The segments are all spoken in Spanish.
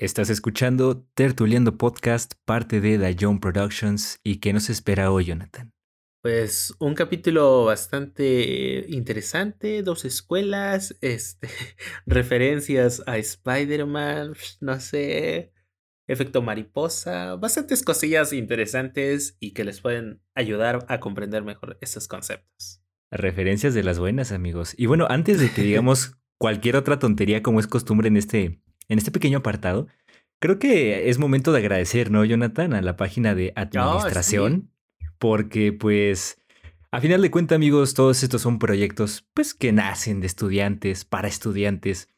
Estás escuchando Tertuliendo Podcast, parte de Young Productions. ¿Y qué nos espera hoy, Jonathan? Pues un capítulo bastante interesante, dos escuelas, este, referencias a Spider-Man, no sé, efecto mariposa, bastantes cosillas interesantes y que les pueden ayudar a comprender mejor estos conceptos. Referencias de las buenas, amigos. Y bueno, antes de que digamos cualquier otra tontería como es costumbre en este, en este pequeño apartado, creo que es momento de agradecer, ¿no, Jonathan? A la página de administración, porque pues... A final de cuentas, amigos, todos estos son proyectos pues que nacen de estudiantes, para estudiantes.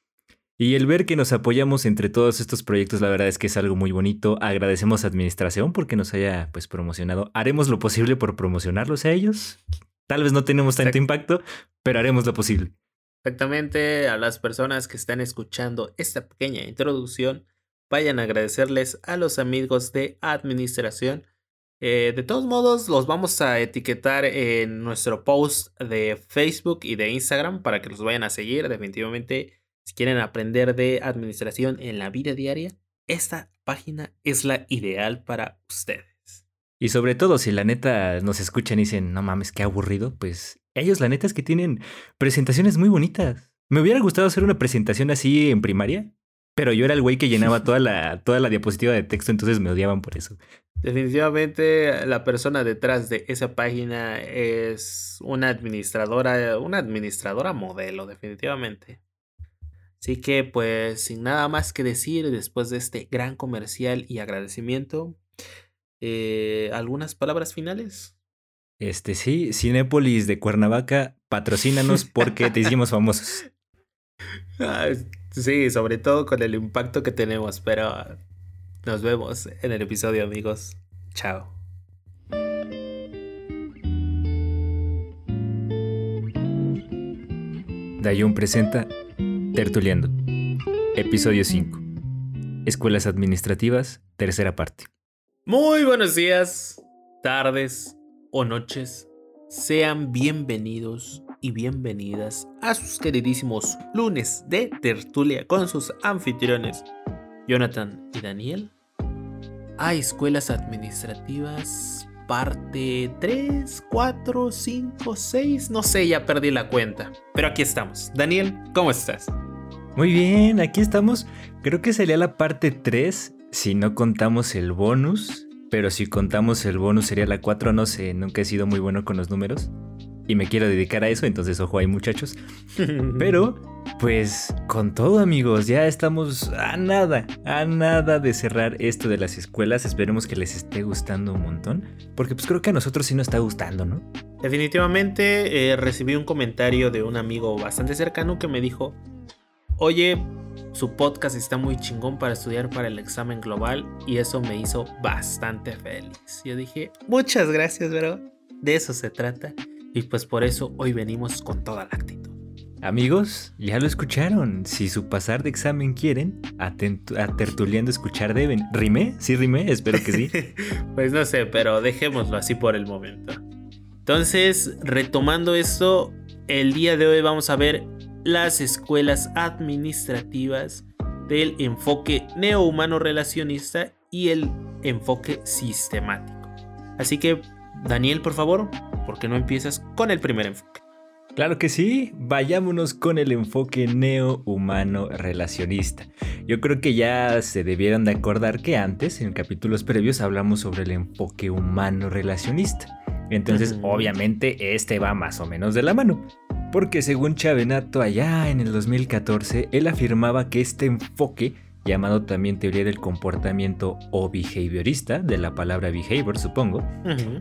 Y el ver que nos apoyamos entre todos estos proyectos, la verdad es que es algo muy bonito. Agradecemos a Administración porque nos haya pues promocionado. Haremos lo posible por promocionarlos a ellos. Tal vez no tenemos tanto impacto, pero haremos lo posible. Exactamente, a las personas que están escuchando esta pequeña introducción, vayan a agradecerles a los amigos de administración. Eh, de todos modos, los vamos a etiquetar en nuestro post de Facebook y de Instagram para que los vayan a seguir. Definitivamente, si quieren aprender de administración en la vida diaria, esta página es la ideal para ustedes. Y sobre todo, si la neta nos escuchan y dicen, no mames, qué aburrido, pues ellos la neta es que tienen presentaciones muy bonitas. Me hubiera gustado hacer una presentación así en primaria, pero yo era el güey que llenaba toda la, toda la diapositiva de texto, entonces me odiaban por eso. Definitivamente la persona detrás de esa página es una administradora, una administradora modelo, definitivamente. Así que pues sin nada más que decir después de este gran comercial y agradecimiento, eh, ¿algunas palabras finales? Este sí, Cinépolis de Cuernavaca, patrocínanos porque te hicimos famosos. Ah, sí, sobre todo con el impacto que tenemos, pero nos vemos en el episodio, amigos. Chao. Dayun presenta Tertuliando, episodio 5. Escuelas administrativas, tercera parte. Muy buenos días, tardes, o noches, sean bienvenidos y bienvenidas a sus queridísimos lunes de tertulia con sus anfitriones Jonathan y Daniel. A escuelas administrativas, parte 3, 4, 5, 6, no sé, ya perdí la cuenta. Pero aquí estamos. Daniel, ¿cómo estás? Muy bien, aquí estamos. Creo que sería la parte 3 si no contamos el bonus pero si contamos el bonus sería la 4, no sé, nunca he sido muy bueno con los números. Y me quiero dedicar a eso, entonces ojo ahí muchachos. Pero, pues, con todo amigos, ya estamos a nada, a nada de cerrar esto de las escuelas. Esperemos que les esté gustando un montón. Porque pues creo que a nosotros sí nos está gustando, ¿no? Definitivamente eh, recibí un comentario de un amigo bastante cercano que me dijo, oye, su podcast está muy chingón para estudiar para el examen global y eso me hizo bastante feliz. Yo dije, muchas gracias, bro. De eso se trata y pues por eso hoy venimos con toda la actitud. Amigos, ya lo escucharon. Si su pasar de examen quieren, a, tertuliando escuchar deben. ¿Rime? ¿Sí rime? Espero que sí. pues no sé, pero dejémoslo así por el momento. Entonces, retomando esto, el día de hoy vamos a ver las escuelas administrativas del enfoque neohumano relacionista y el enfoque sistemático. Así que, Daniel, por favor, ¿por qué no empiezas con el primer enfoque? Claro que sí, vayámonos con el enfoque neo-humano relacionista. Yo creo que ya se debieran de acordar que antes, en capítulos previos, hablamos sobre el enfoque humano relacionista. Entonces, obviamente, este va más o menos de la mano. Porque según Chavenato allá en el 2014, él afirmaba que este enfoque, llamado también teoría del comportamiento o behaviorista, de la palabra behavior supongo,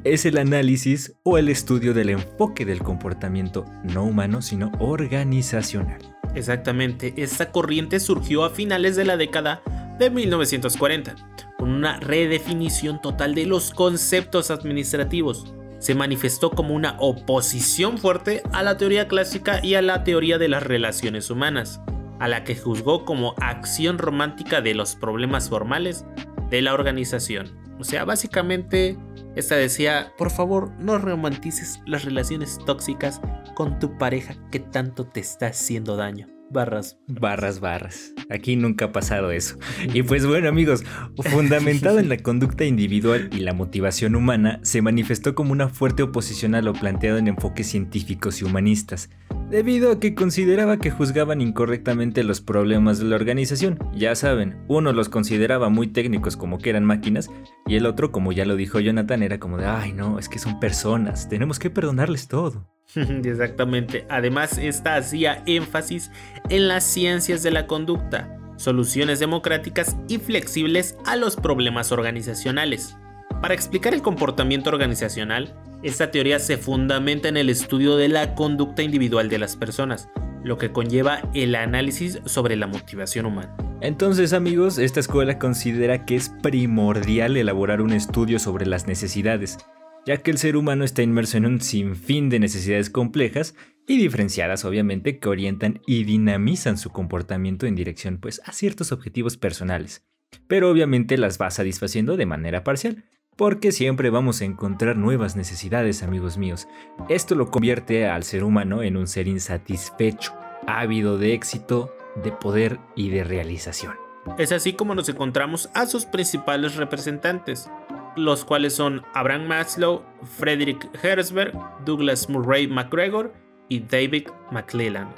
es el análisis o el estudio del enfoque del comportamiento no humano, sino organizacional. Exactamente, esta corriente surgió a finales de la década de 1940, con una redefinición total de los conceptos administrativos se manifestó como una oposición fuerte a la teoría clásica y a la teoría de las relaciones humanas, a la que juzgó como acción romántica de los problemas formales de la organización. O sea, básicamente, esta decía, por favor, no romantices las relaciones tóxicas con tu pareja que tanto te está haciendo daño. Barras. Barras, barras. Aquí nunca ha pasado eso. Y pues bueno amigos, fundamentado en la conducta individual y la motivación humana, se manifestó como una fuerte oposición a lo planteado en enfoques científicos y humanistas, debido a que consideraba que juzgaban incorrectamente los problemas de la organización. Ya saben, uno los consideraba muy técnicos como que eran máquinas, y el otro, como ya lo dijo Jonathan, era como de, ay no, es que son personas, tenemos que perdonarles todo. Exactamente. Además, esta hacía énfasis en las ciencias de la conducta, soluciones democráticas y flexibles a los problemas organizacionales. Para explicar el comportamiento organizacional, esta teoría se fundamenta en el estudio de la conducta individual de las personas, lo que conlleva el análisis sobre la motivación humana. Entonces amigos, esta escuela considera que es primordial elaborar un estudio sobre las necesidades, ya que el ser humano está inmerso en un sinfín de necesidades complejas y diferenciadas obviamente que orientan y dinamizan su comportamiento en dirección pues a ciertos objetivos personales, pero obviamente las va satisfaciendo de manera parcial, porque siempre vamos a encontrar nuevas necesidades, amigos míos. Esto lo convierte al ser humano en un ser insatisfecho, ávido de éxito, de poder y de realización. Es así como nos encontramos a sus principales representantes, los cuales son Abraham Maslow, Frederick Herzberg, Douglas Murray McGregor y David McClellan.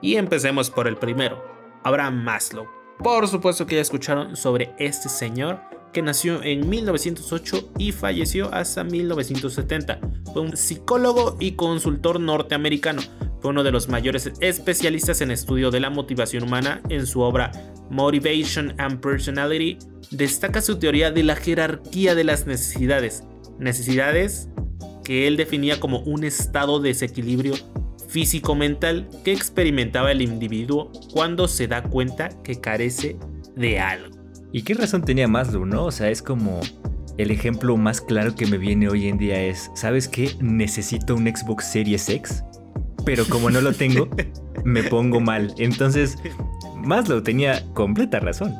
Y empecemos por el primero, Abraham Maslow. Por supuesto que ya escucharon sobre este señor que nació en 1908 y falleció hasta 1970. Fue un psicólogo y consultor norteamericano. Fue uno de los mayores especialistas en estudio de la motivación humana en su obra Motivation and Personality destaca su teoría de la jerarquía de las necesidades, necesidades que él definía como un estado de desequilibrio físico-mental que experimentaba el individuo cuando se da cuenta que carece de algo. ¿Y qué razón tenía Maslow, no? O sea, es como el ejemplo más claro que me viene hoy en día es, ¿sabes qué? Necesito un Xbox Series X, pero como no lo tengo, me pongo mal. Entonces, Maslow tenía completa razón.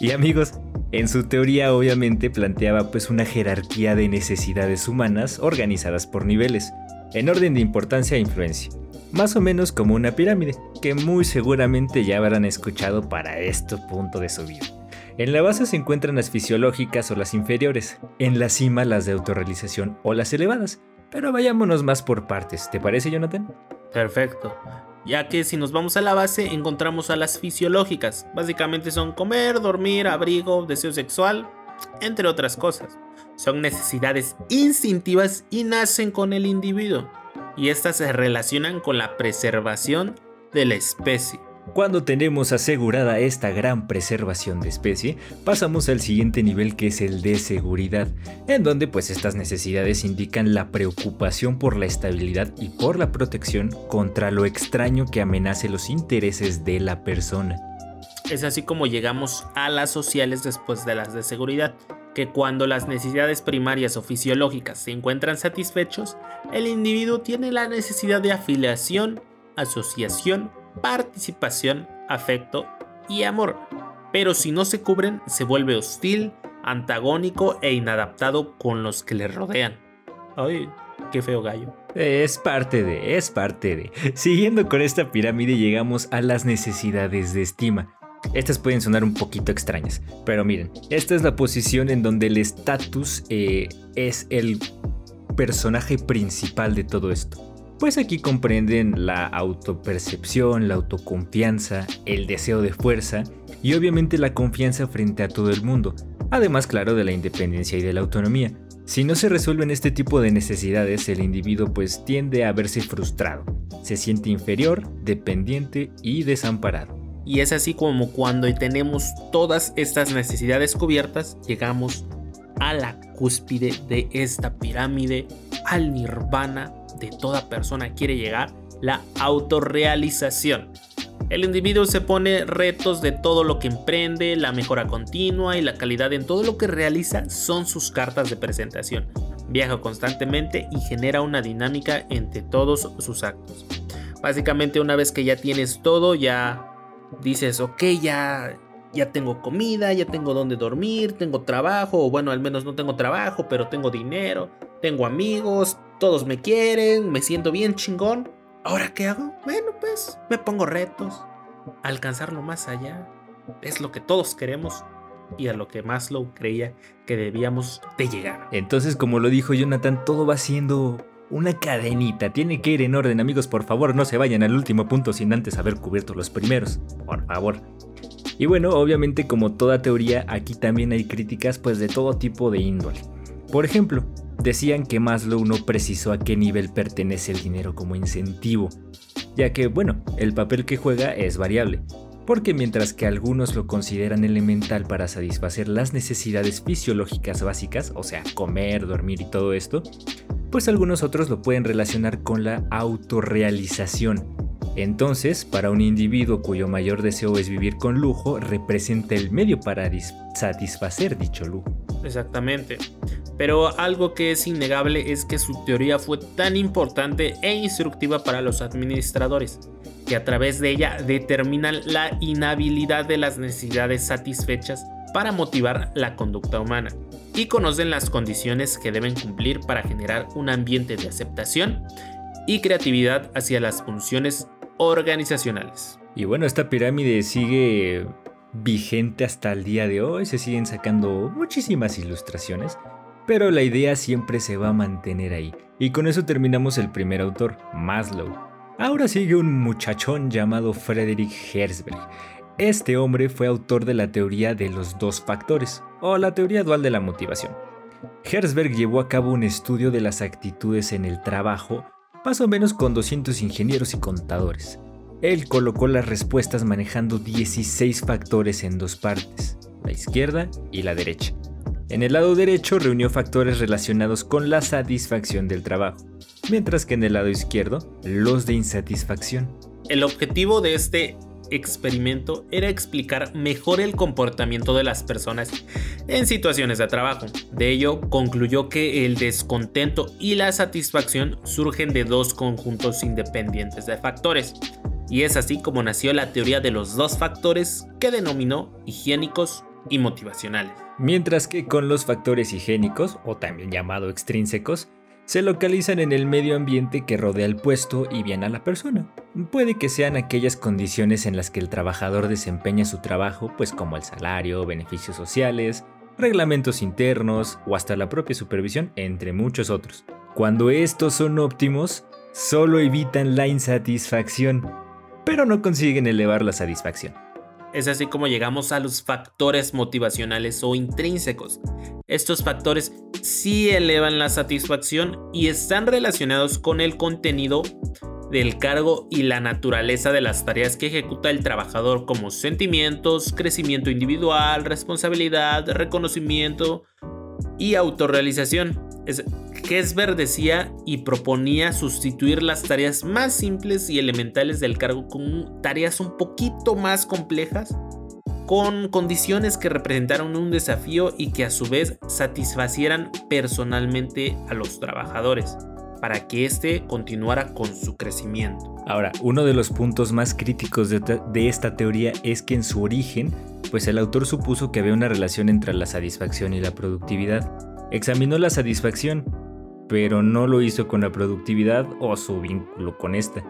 Y amigos, en su teoría obviamente planteaba pues una jerarquía de necesidades humanas organizadas por niveles, en orden de importancia e influencia, más o menos como una pirámide, que muy seguramente ya habrán escuchado para este punto de su vida. En la base se encuentran las fisiológicas o las inferiores, en la cima las de autorrealización o las elevadas, pero vayámonos más por partes, ¿te parece Jonathan? Perfecto ya que si nos vamos a la base encontramos a las fisiológicas. Básicamente son comer, dormir, abrigo, deseo sexual, entre otras cosas. Son necesidades instintivas y nacen con el individuo, y estas se relacionan con la preservación de la especie. Cuando tenemos asegurada esta gran preservación de especie, pasamos al siguiente nivel que es el de seguridad, en donde pues estas necesidades indican la preocupación por la estabilidad y por la protección contra lo extraño que amenace los intereses de la persona. Es así como llegamos a las sociales después de las de seguridad, que cuando las necesidades primarias o fisiológicas se encuentran satisfechos, el individuo tiene la necesidad de afiliación, asociación, participación, afecto y amor. Pero si no se cubren, se vuelve hostil, antagónico e inadaptado con los que le rodean. Ay, qué feo gallo. Es parte de, es parte de. Siguiendo con esta pirámide llegamos a las necesidades de estima. Estas pueden sonar un poquito extrañas, pero miren, esta es la posición en donde el estatus eh, es el personaje principal de todo esto. Pues aquí comprenden la autopercepción, la autoconfianza, el deseo de fuerza y obviamente la confianza frente a todo el mundo, además claro de la independencia y de la autonomía. Si no se resuelven este tipo de necesidades, el individuo pues tiende a verse frustrado, se siente inferior, dependiente y desamparado. Y es así como cuando tenemos todas estas necesidades cubiertas, llegamos a la cúspide de esta pirámide, al nirvana toda persona quiere llegar, la autorrealización. El individuo se pone retos de todo lo que emprende, la mejora continua y la calidad en todo lo que realiza son sus cartas de presentación. Viaja constantemente y genera una dinámica entre todos sus actos. Básicamente una vez que ya tienes todo, ya dices, ok, ya, ya tengo comida, ya tengo donde dormir, tengo trabajo, o bueno, al menos no tengo trabajo, pero tengo dinero, tengo amigos, todos me quieren, me siento bien chingón. ¿Ahora qué hago? Bueno, pues me pongo retos, alcanzarlo más allá es lo que todos queremos y a lo que Maslow creía que debíamos de llegar. Entonces, como lo dijo Jonathan, todo va siendo una cadenita. Tiene que ir en orden, amigos. Por favor, no se vayan al último punto sin antes haber cubierto los primeros. Por favor. Y bueno, obviamente como toda teoría, aquí también hay críticas pues de todo tipo de índole. Por ejemplo, decían que Maslow no precisó a qué nivel pertenece el dinero como incentivo, ya que, bueno, el papel que juega es variable, porque mientras que algunos lo consideran elemental para satisfacer las necesidades fisiológicas básicas, o sea, comer, dormir y todo esto, pues algunos otros lo pueden relacionar con la autorrealización. Entonces, para un individuo cuyo mayor deseo es vivir con lujo, representa el medio para satisfacer dicho lujo. Exactamente. Pero algo que es innegable es que su teoría fue tan importante e instructiva para los administradores, que a través de ella determinan la inhabilidad de las necesidades satisfechas para motivar la conducta humana y conocen las condiciones que deben cumplir para generar un ambiente de aceptación y creatividad hacia las funciones organizacionales. Y bueno, esta pirámide sigue vigente hasta el día de hoy, se siguen sacando muchísimas ilustraciones, pero la idea siempre se va a mantener ahí. Y con eso terminamos el primer autor, Maslow. Ahora sigue un muchachón llamado Frederick Herzberg. Este hombre fue autor de la teoría de los dos factores, o la teoría dual de la motivación. Herzberg llevó a cabo un estudio de las actitudes en el trabajo, más o menos con 200 ingenieros y contadores. Él colocó las respuestas manejando 16 factores en dos partes, la izquierda y la derecha. En el lado derecho reunió factores relacionados con la satisfacción del trabajo, mientras que en el lado izquierdo los de insatisfacción. El objetivo de este experimento era explicar mejor el comportamiento de las personas en situaciones de trabajo. De ello, concluyó que el descontento y la satisfacción surgen de dos conjuntos independientes de factores. Y es así como nació la teoría de los dos factores que denominó higiénicos y motivacionales. Mientras que con los factores higiénicos, o también llamado extrínsecos, se localizan en el medio ambiente que rodea el puesto y bien a la persona. Puede que sean aquellas condiciones en las que el trabajador desempeña su trabajo, pues como el salario, beneficios sociales, reglamentos internos o hasta la propia supervisión, entre muchos otros. Cuando estos son óptimos, solo evitan la insatisfacción, pero no consiguen elevar la satisfacción. Es así como llegamos a los factores motivacionales o intrínsecos. Estos factores sí elevan la satisfacción y están relacionados con el contenido del cargo y la naturaleza de las tareas que ejecuta el trabajador como sentimientos, crecimiento individual, responsabilidad, reconocimiento y autorrealización. Es, decía y proponía sustituir las tareas más simples y elementales del cargo con tareas un poquito más complejas, con condiciones que representaran un desafío y que a su vez satisfacieran personalmente a los trabajadores para que éste continuara con su crecimiento. Ahora, uno de los puntos más críticos de, de, esta teoría es que en su origen, pues el autor supuso que había una relación entre la satisfacción y la productividad. Examinó la satisfacción pero no lo hizo con la productividad o su vínculo con esta.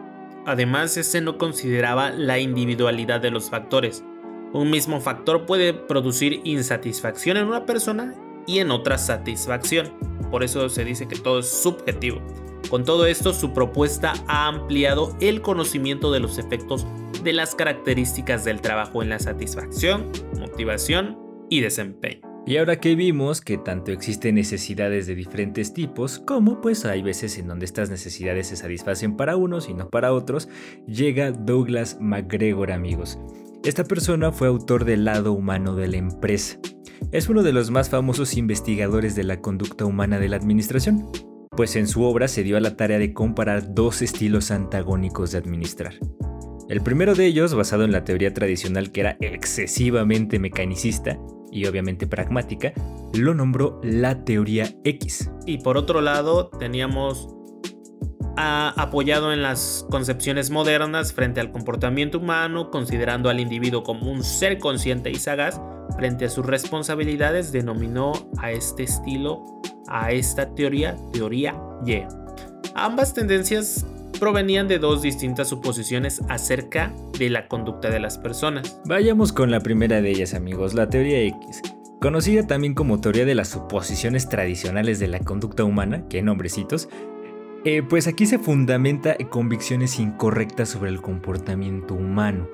Además, este no consideraba la individualidad de los factores. Un mismo factor puede producir insatisfacción en una persona y en otra satisfacción. Por eso se dice que todo es subjetivo. Con todo esto, su propuesta ha ampliado el conocimiento de los efectos de las características del trabajo en la satisfacción, motivación y desempeño. Y ahora que vimos que tanto existen necesidades de diferentes tipos, como pues hay veces en donde estas necesidades se satisfacen para unos y no para otros, llega Douglas McGregor amigos. Esta persona fue autor del lado humano de la empresa. Es uno de los más famosos investigadores de la conducta humana de la administración, pues en su obra se dio a la tarea de comparar dos estilos antagónicos de administrar. El primero de ellos, basado en la teoría tradicional que era excesivamente mecanicista, y obviamente pragmática, lo nombró la teoría X. Y por otro lado, teníamos apoyado en las concepciones modernas frente al comportamiento humano, considerando al individuo como un ser consciente y sagaz, frente a sus responsabilidades, denominó a este estilo, a esta teoría, teoría Y. Ambas tendencias provenían de dos distintas suposiciones acerca de la conducta de las personas. Vayamos con la primera de ellas amigos, la teoría X. Conocida también como teoría de las suposiciones tradicionales de la conducta humana, que nombrecitos, eh, pues aquí se fundamenta convicciones incorrectas sobre el comportamiento humano.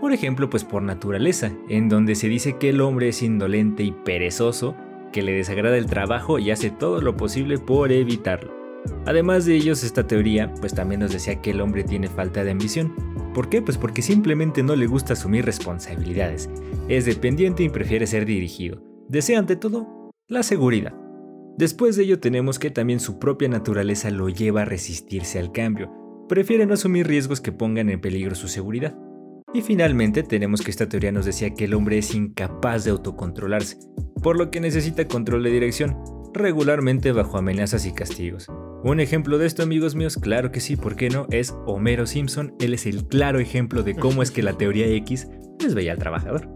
Por ejemplo, pues por naturaleza, en donde se dice que el hombre es indolente y perezoso, que le desagrada el trabajo y hace todo lo posible por evitarlo. Además de ellos, esta teoría pues también nos decía que el hombre tiene falta de ambición. ¿Por qué? Pues porque simplemente no le gusta asumir responsabilidades, es dependiente y prefiere ser dirigido. Desea ante todo la seguridad. Después de ello tenemos que también su propia naturaleza lo lleva a resistirse al cambio, prefiere no asumir riesgos que pongan en peligro su seguridad. Y finalmente tenemos que esta teoría nos decía que el hombre es incapaz de autocontrolarse, por lo que necesita control de dirección, regularmente bajo amenazas y castigos. Un ejemplo de esto, amigos míos, claro que sí, ¿por qué no? Es Homero Simpson. Él es el claro ejemplo de cómo es que la teoría X les veía al trabajador.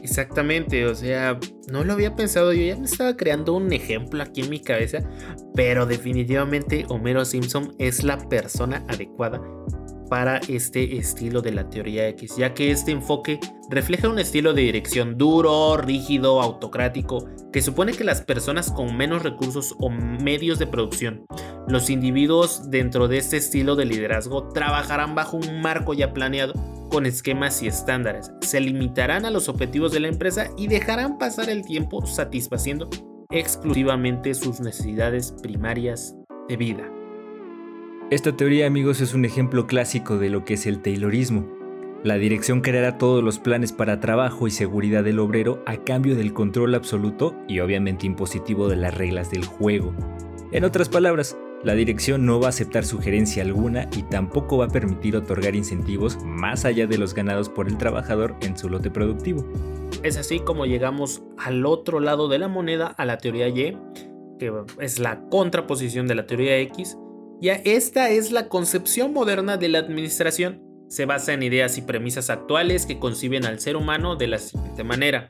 Exactamente, o sea, no lo había pensado, yo ya me estaba creando un ejemplo aquí en mi cabeza, pero definitivamente Homero Simpson es la persona adecuada para este estilo de la teoría X, ya que este enfoque refleja un estilo de dirección duro, rígido, autocrático, que supone que las personas con menos recursos o medios de producción, los individuos dentro de este estilo de liderazgo trabajarán bajo un marco ya planeado con esquemas y estándares, se limitarán a los objetivos de la empresa y dejarán pasar el tiempo satisfaciendo exclusivamente sus necesidades primarias de vida. Esta teoría, amigos, es un ejemplo clásico de lo que es el Taylorismo. La dirección creará todos los planes para trabajo y seguridad del obrero a cambio del control absoluto y obviamente impositivo de las reglas del juego. En otras palabras, la dirección no va a aceptar sugerencia alguna y tampoco va a permitir otorgar incentivos más allá de los ganados por el trabajador en su lote productivo. Es así como llegamos al otro lado de la moneda, a la teoría Y, que es la contraposición de la teoría X, ya esta es la concepción moderna de la administración. Se basa en ideas y premisas actuales que conciben al ser humano de la siguiente manera.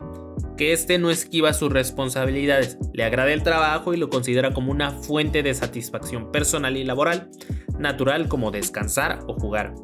Que éste no esquiva sus responsabilidades, le agrada el trabajo y lo considera como una fuente de satisfacción personal y laboral, natural como descansar o jugar.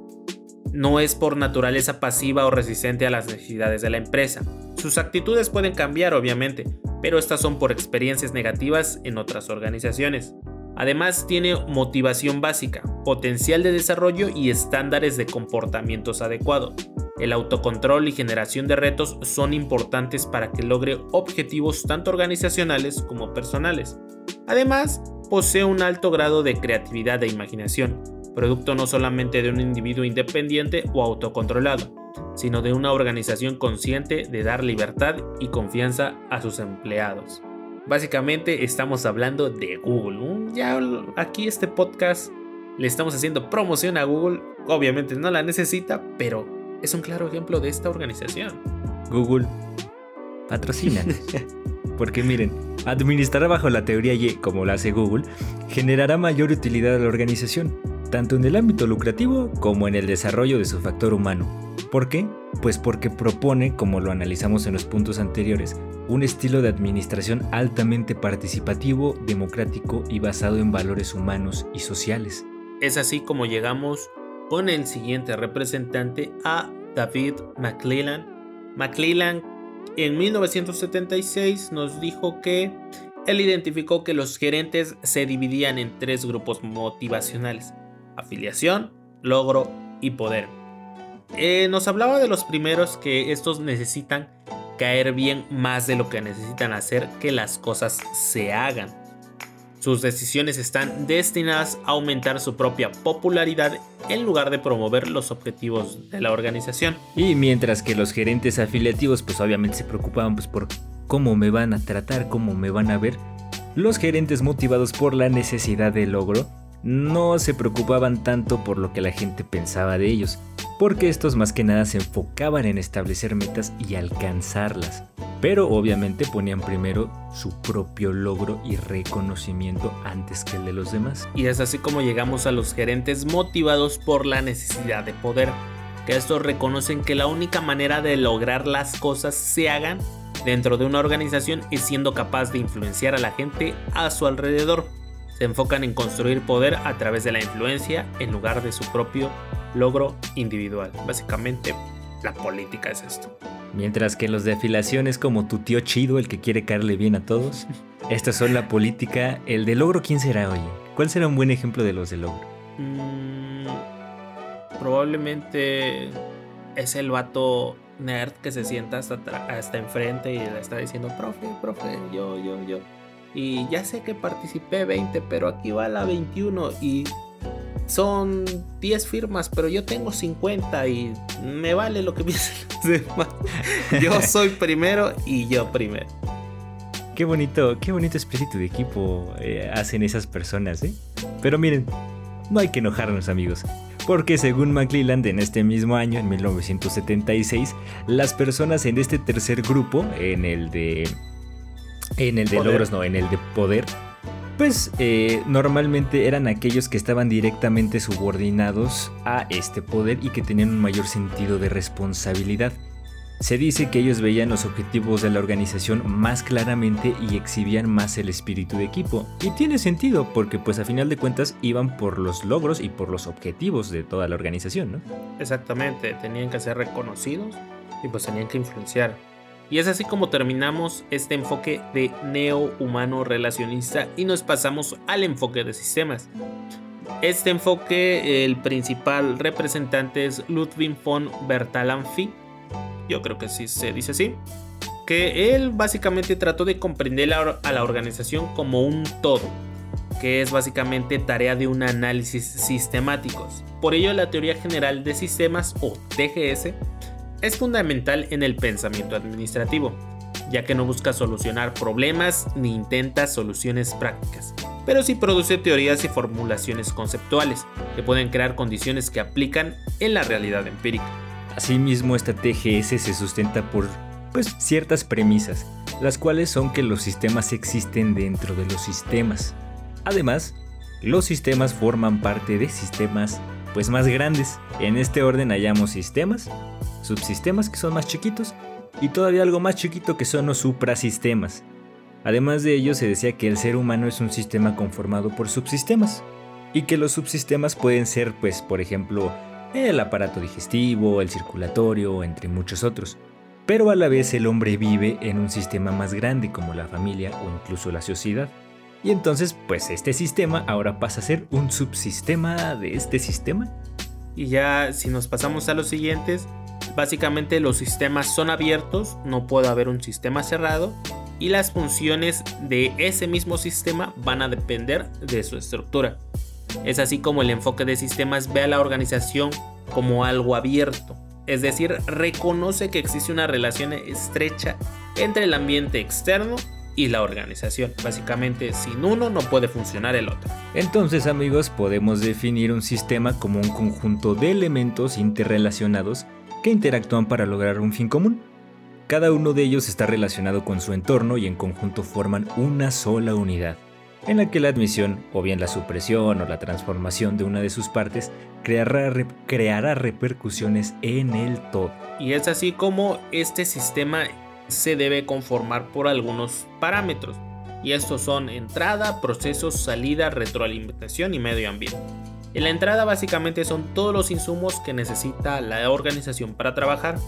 No es por naturaleza pasiva o resistente a las necesidades de la empresa. Sus actitudes pueden cambiar, obviamente, pero estas son por experiencias negativas en otras organizaciones. Además tiene motivación básica, potencial de desarrollo y estándares de comportamientos adecuados. El autocontrol y generación de retos son importantes para que logre objetivos tanto organizacionales como personales. Además, posee un alto grado de creatividad e imaginación, producto no solamente de un individuo independiente o autocontrolado, sino de una organización consciente de dar libertad y confianza a sus empleados. Básicamente estamos hablando de Google. Ya aquí este podcast le estamos haciendo promoción a Google. Obviamente no la necesita, pero es un claro ejemplo de esta organización. Google, patrocina. Porque miren, administrar bajo la teoría Y, como lo hace Google, generará mayor utilidad a la organización, tanto en el ámbito lucrativo como en el desarrollo de su factor humano. ¿Por qué? Pues porque propone, como lo analizamos en los puntos anteriores, un estilo de administración altamente participativo, democrático y basado en valores humanos y sociales. Es así como llegamos con el siguiente representante a David McClellan. McClellan en 1976 nos dijo que él identificó que los gerentes se dividían en tres grupos motivacionales, afiliación, logro y poder. Eh, nos hablaba de los primeros que estos necesitan caer bien más de lo que necesitan hacer que las cosas se hagan. Sus decisiones están destinadas a aumentar su propia popularidad en lugar de promover los objetivos de la organización. Y mientras que los gerentes afiliativos pues obviamente se preocupaban pues por cómo me van a tratar, cómo me van a ver, los gerentes motivados por la necesidad de logro no se preocupaban tanto por lo que la gente pensaba de ellos, porque estos más que nada se enfocaban en establecer metas y alcanzarlas, pero obviamente ponían primero su propio logro y reconocimiento antes que el de los demás. Y es así como llegamos a los gerentes motivados por la necesidad de poder, que estos reconocen que la única manera de lograr las cosas se hagan dentro de una organización es siendo capaz de influenciar a la gente a su alrededor Se enfocan en construir poder a través de la influencia en lugar de su propio logro individual. Básicamente, la política es esto. Mientras que los de afiliación es como tu tío chido, el que quiere caerle bien a todos. Estas son la política. El de logro, ¿quién será, oye? ¿Cuál será un buen ejemplo de los de logro? Mm, probablemente es el vato nerd que se sienta hasta, hasta enfrente y le está diciendo, profe, profe, yo, yo, yo. Y ya sé que participé 20, pero aquí va la 21 y son 10 firmas, pero yo tengo 50 y me vale lo que piensen los demás. Yo soy primero y yo primero. Qué bonito, qué bonito espíritu de equipo eh, hacen esas personas, ¿eh? Pero miren, no hay que enojarnos amigos, porque según McClelland en este mismo año, en 1976, las personas en este tercer grupo, en el de... En el de logros, no, en el de poder, pues eh, normalmente eran aquellos que estaban directamente subordinados a este poder y que tenían un mayor sentido de responsabilidad. Se dice que ellos veían los objetivos de la organización más claramente y exhibían más el espíritu de equipo. Y tiene sentido porque pues a final de cuentas iban por los logros y por los objetivos de toda la organización, ¿no? Exactamente, tenían que ser reconocidos y pues tenían que influenciar. Y es así como terminamos este enfoque de neo-humano relacionista y nos pasamos al enfoque de sistemas. Este enfoque, el principal representante es Ludwig von Bertalanffy, yo creo que sí se dice así, que él básicamente trató de comprender a la organización como un todo, que es básicamente tarea de un análisis sistemáticos. Por ello la teoría general de sistemas o TGS es fundamental en el pensamiento administrativo, ya que no busca solucionar problemas ni intenta soluciones prácticas, pero sí produce teorías y formulaciones conceptuales que pueden crear condiciones que aplican en la realidad empírica. Asimismo, esta TGS se sustenta por pues, ciertas premisas, las cuales son que los sistemas existen dentro de los sistemas. Además, los sistemas forman parte de sistemas pues más grandes. En este orden hallamos sistemas, subsistemas que son más chiquitos y todavía algo más chiquito que son los suprasistemas. Además de ello se decía que el ser humano es un sistema conformado por subsistemas y que los subsistemas pueden ser pues por ejemplo el aparato digestivo, el circulatorio, entre muchos otros. Pero a la vez el hombre vive en un sistema más grande como la familia o incluso la sociedad. Y entonces, pues este sistema ahora pasa a ser un subsistema de este sistema. Y ya si nos pasamos a los siguientes, básicamente los sistemas son abiertos, no puede haber un sistema cerrado y las funciones de ese mismo sistema van a depender de su estructura. Es así como el enfoque de sistemas ve a la organización como algo abierto, es decir, reconoce que existe una relación estrecha entre el ambiente externo y la organización. Básicamente, sin uno no puede funcionar el otro. Entonces, amigos, podemos definir un sistema como un conjunto de elementos interrelacionados que interactúan para lograr un fin común. Cada uno de ellos está relacionado con su entorno y en conjunto forman una sola unidad, en la que la admisión, o bien la supresión o la transformación de una de sus partes, creará, creará repercusiones en el todo. Y es así como este sistema se debe conformar por algunos parámetros, y estos son entrada, procesos, salida, retroalimentación y medio ambiente. En la entrada básicamente son todos los insumos que necesita la organización para trabajar.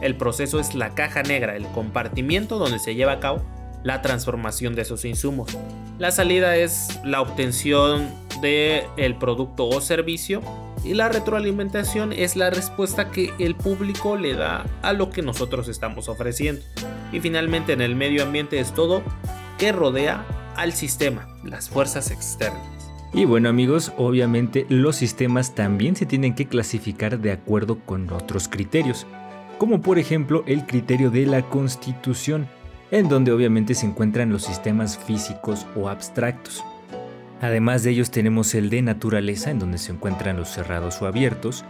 El proceso es la caja negra, el compartimiento donde se lleva a cabo la transformación de esos insumos. La salida es la obtención del el producto o servicio y la retroalimentación es la respuesta que el público le da a lo que nosotros estamos ofreciendo. Y finalmente en el medio ambiente es todo que rodea al sistema, las fuerzas externas. Y bueno amigos, obviamente los sistemas también se tienen que clasificar de acuerdo con otros criterios, como por ejemplo el criterio de la constitución, en donde obviamente se encuentran los sistemas físicos o abstractos. Además de ellos tenemos el de naturaleza, en donde se encuentran los cerrados o abiertos,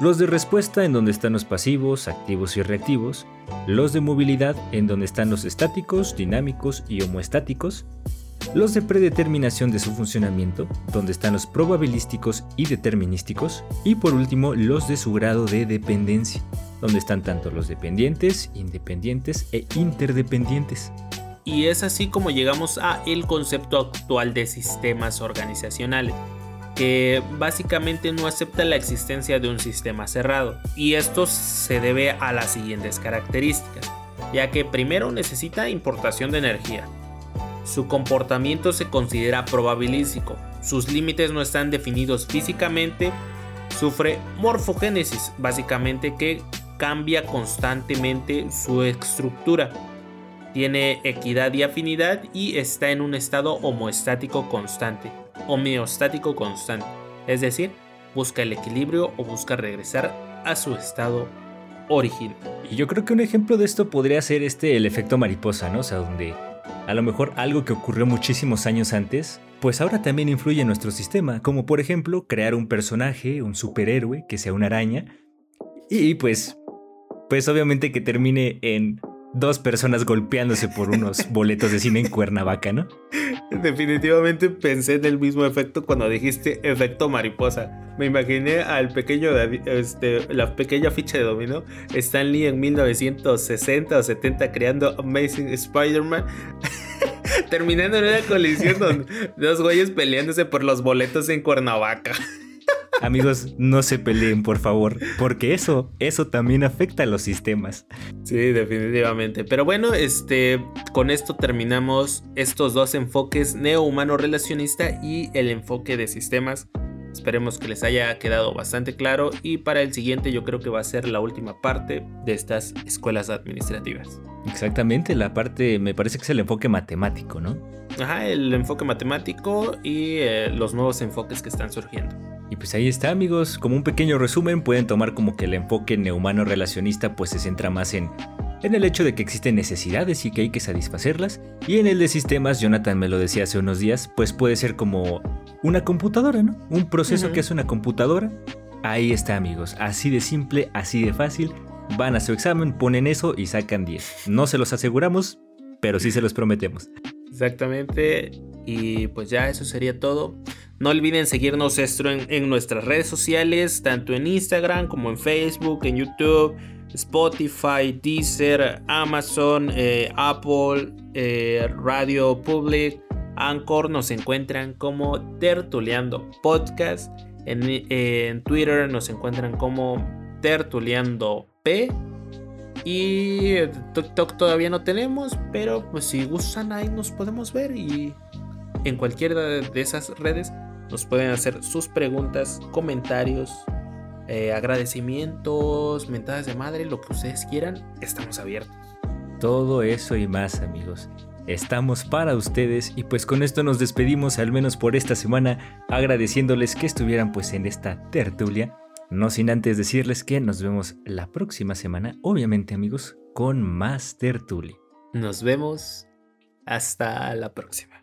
los de respuesta, en donde están los pasivos, activos y reactivos, los de movilidad, en donde están los estáticos, dinámicos y homoestáticos, los de predeterminación de su funcionamiento, donde están los probabilísticos y determinísticos, y por último los de su grado de dependencia, donde están tanto los dependientes, independientes e interdependientes. Y es así como llegamos a el concepto actual de sistemas organizacionales que básicamente no acepta la existencia de un sistema cerrado y esto se debe a las siguientes características ya que primero necesita importación de energía. Su comportamiento se considera probabilístico sus límites no están definidos físicamente sufre morfogénesis básicamente que cambia constantemente su estructura tiene equidad y afinidad y está en un estado homoestático constante, homeostático constante, es decir, busca el equilibrio o busca regresar a su estado original. Y yo creo que un ejemplo de esto podría ser este el efecto mariposa, ¿no? O sea, donde a lo mejor algo que ocurrió muchísimos años antes, pues ahora también influye en nuestro sistema, como por ejemplo crear un personaje, un superhéroe que sea una araña y pues pues obviamente que termine en dos personas golpeándose por unos boletos de cine en Cuernavaca, ¿no? Definitivamente pensé en el mismo efecto cuando dijiste efecto mariposa. Me imaginé al pequeño, este, la pequeña ficha de dominó, Stan Lee en 1960 o 70 creando Amazing Spider-Man. terminando en una colisión donde dos güeyes peleándose por los boletos en Cuernavaca. Amigos, no se peleen, por favor, porque eso, eso también afecta a los sistemas. Sí, definitivamente. Pero bueno, este, con esto terminamos estos dos enfoques neo-humano relacionista y el enfoque de sistemas. Esperemos que les haya quedado bastante claro y para el siguiente yo creo que va a ser la última parte de estas escuelas administrativas. Exactamente, la parte me parece que es el enfoque matemático, ¿no? Ajá, el enfoque matemático y eh, los nuevos enfoques que están surgiendo. Y pues ahí está amigos, como un pequeño resumen pueden tomar como que el enfoque neumano relacionista pues se centra más en, en el hecho de que existen necesidades y que hay que satisfacerlas, y en el de sistemas, Jonathan me lo decía hace unos días, pues puede ser como una computadora, ¿no? Un proceso que es una computadora. Ahí está amigos, así de simple, así de fácil, van a su examen, ponen eso y sacan 10. No se los aseguramos, pero sí se los prometemos. Exactamente, y pues ya eso sería todo. No olviden seguirnos en, nuestras redes sociales, tanto en Instagram como en Facebook, en YouTube, Spotify, Deezer, Amazon, eh, Apple, eh, Radio Public, Anchor. Nos encuentran como Tertuleando Podcast. En, en Twitter nos encuentran como Tertuleando P. Y TikTok todavía no tenemos, pero pues si gustan ahí nos podemos ver y en cualquiera de esas redes nos pueden hacer sus preguntas, comentarios, eh, agradecimientos, mentadas de madre, lo que ustedes quieran, estamos abiertos. Todo eso y más amigos. Estamos para ustedes y pues con esto nos despedimos al menos por esta semana agradeciéndoles que estuvieran pues en esta tertulia. No sin antes decirles que nos vemos la próxima semana, obviamente amigos, con más tertulia. Nos vemos hasta la próxima.